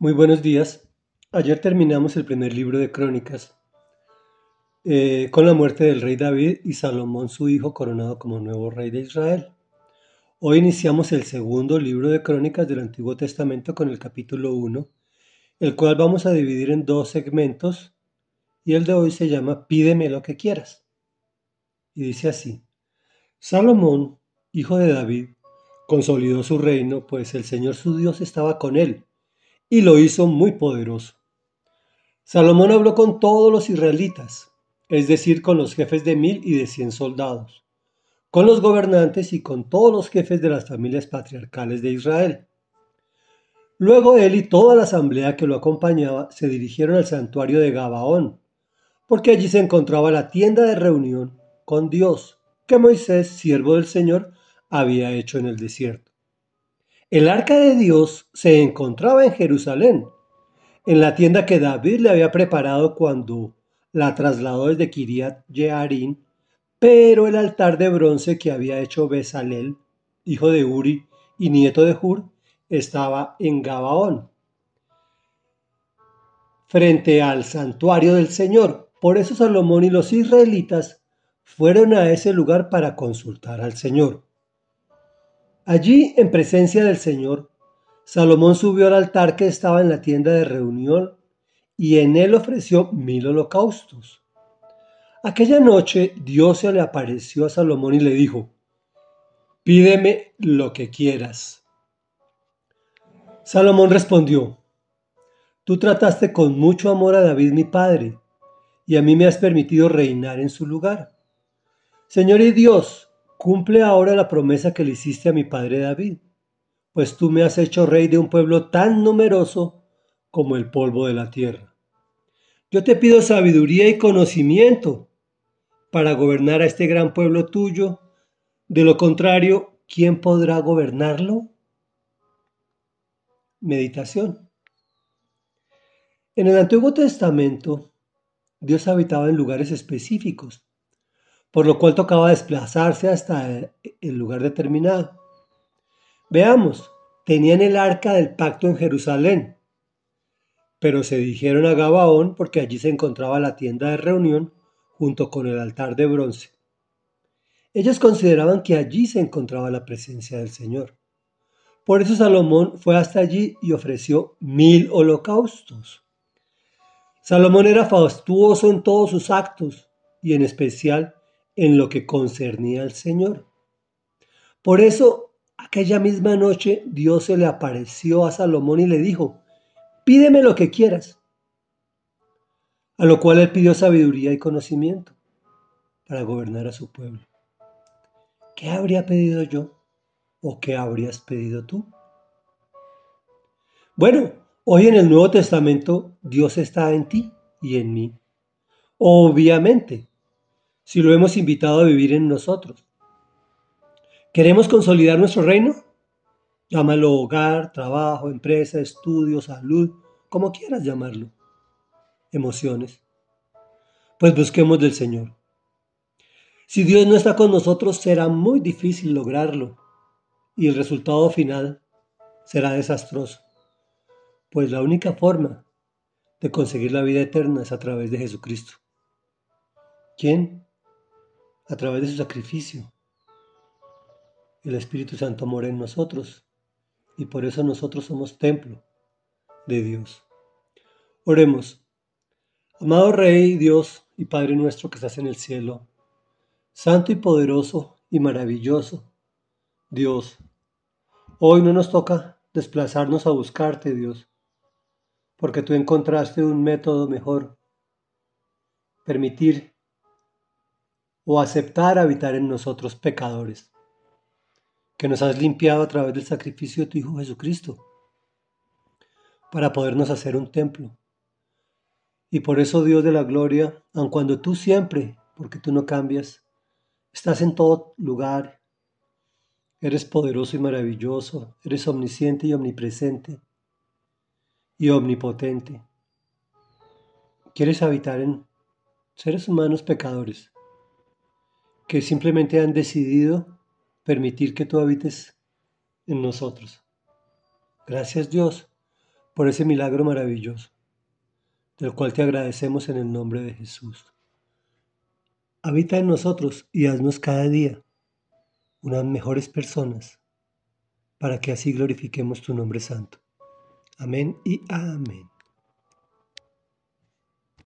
Muy buenos días. Ayer terminamos el primer libro de Crónicas eh, con la muerte del rey David y Salomón su hijo coronado como nuevo rey de Israel. Hoy iniciamos el segundo libro de Crónicas del Antiguo Testamento con el capítulo 1, el cual vamos a dividir en dos segmentos y el de hoy se llama Pídeme lo que quieras. Y dice así, Salomón, hijo de David, consolidó su reino, pues el Señor su Dios estaba con él, y lo hizo muy poderoso. Salomón habló con todos los israelitas, es decir, con los jefes de mil y de cien soldados, con los gobernantes y con todos los jefes de las familias patriarcales de Israel. Luego él y toda la asamblea que lo acompañaba se dirigieron al santuario de Gabaón, porque allí se encontraba la tienda de reunión con Dios, que Moisés, siervo del Señor, había hecho en el desierto. El arca de Dios se encontraba en Jerusalén, en la tienda que David le había preparado cuando la trasladó desde Kiriat Jearim, pero el altar de bronce que había hecho Besalel, hijo de Uri y nieto de Hur, estaba en Gabaón, frente al santuario del Señor. Por eso Salomón y los israelitas fueron a ese lugar para consultar al Señor. Allí, en presencia del Señor, Salomón subió al altar que estaba en la tienda de reunión y en él ofreció mil holocaustos. Aquella noche Dios se le apareció a Salomón y le dijo, Pídeme lo que quieras. Salomón respondió, Tú trataste con mucho amor a David mi padre, y a mí me has permitido reinar en su lugar. Señor y Dios, Cumple ahora la promesa que le hiciste a mi padre David, pues tú me has hecho rey de un pueblo tan numeroso como el polvo de la tierra. Yo te pido sabiduría y conocimiento para gobernar a este gran pueblo tuyo. De lo contrario, ¿quién podrá gobernarlo? Meditación. En el Antiguo Testamento, Dios habitaba en lugares específicos por lo cual tocaba desplazarse hasta el lugar determinado. Veamos, tenían el arca del pacto en Jerusalén, pero se dirigieron a Gabaón porque allí se encontraba la tienda de reunión junto con el altar de bronce. Ellos consideraban que allí se encontraba la presencia del Señor. Por eso Salomón fue hasta allí y ofreció mil holocaustos. Salomón era fastuoso en todos sus actos y en especial en lo que concernía al Señor. Por eso, aquella misma noche Dios se le apareció a Salomón y le dijo, pídeme lo que quieras. A lo cual él pidió sabiduría y conocimiento para gobernar a su pueblo. ¿Qué habría pedido yo o qué habrías pedido tú? Bueno, hoy en el Nuevo Testamento Dios está en ti y en mí. Obviamente, si lo hemos invitado a vivir en nosotros. ¿Queremos consolidar nuestro reino? Llámalo hogar, trabajo, empresa, estudio, salud, como quieras llamarlo. Emociones. Pues busquemos del Señor. Si Dios no está con nosotros, será muy difícil lograrlo y el resultado final será desastroso. Pues la única forma de conseguir la vida eterna es a través de Jesucristo. ¿Quién? A través de su sacrificio. El Espíritu Santo mora en nosotros y por eso nosotros somos templo de Dios. Oremos. Amado Rey, Dios y Padre nuestro que estás en el cielo, santo y poderoso y maravilloso, Dios, hoy no nos toca desplazarnos a buscarte, Dios, porque tú encontraste un método mejor, permitir o aceptar habitar en nosotros pecadores, que nos has limpiado a través del sacrificio de tu Hijo Jesucristo, para podernos hacer un templo. Y por eso, Dios de la gloria, aun cuando tú siempre, porque tú no cambias, estás en todo lugar, eres poderoso y maravilloso, eres omnisciente y omnipresente y omnipotente. Quieres habitar en seres humanos pecadores que simplemente han decidido permitir que tú habites en nosotros. Gracias Dios, por ese milagro maravilloso, del cual te agradecemos en el nombre de Jesús. Habita en nosotros y haznos cada día unas mejores personas, para que así glorifiquemos tu nombre santo. Amén y amén.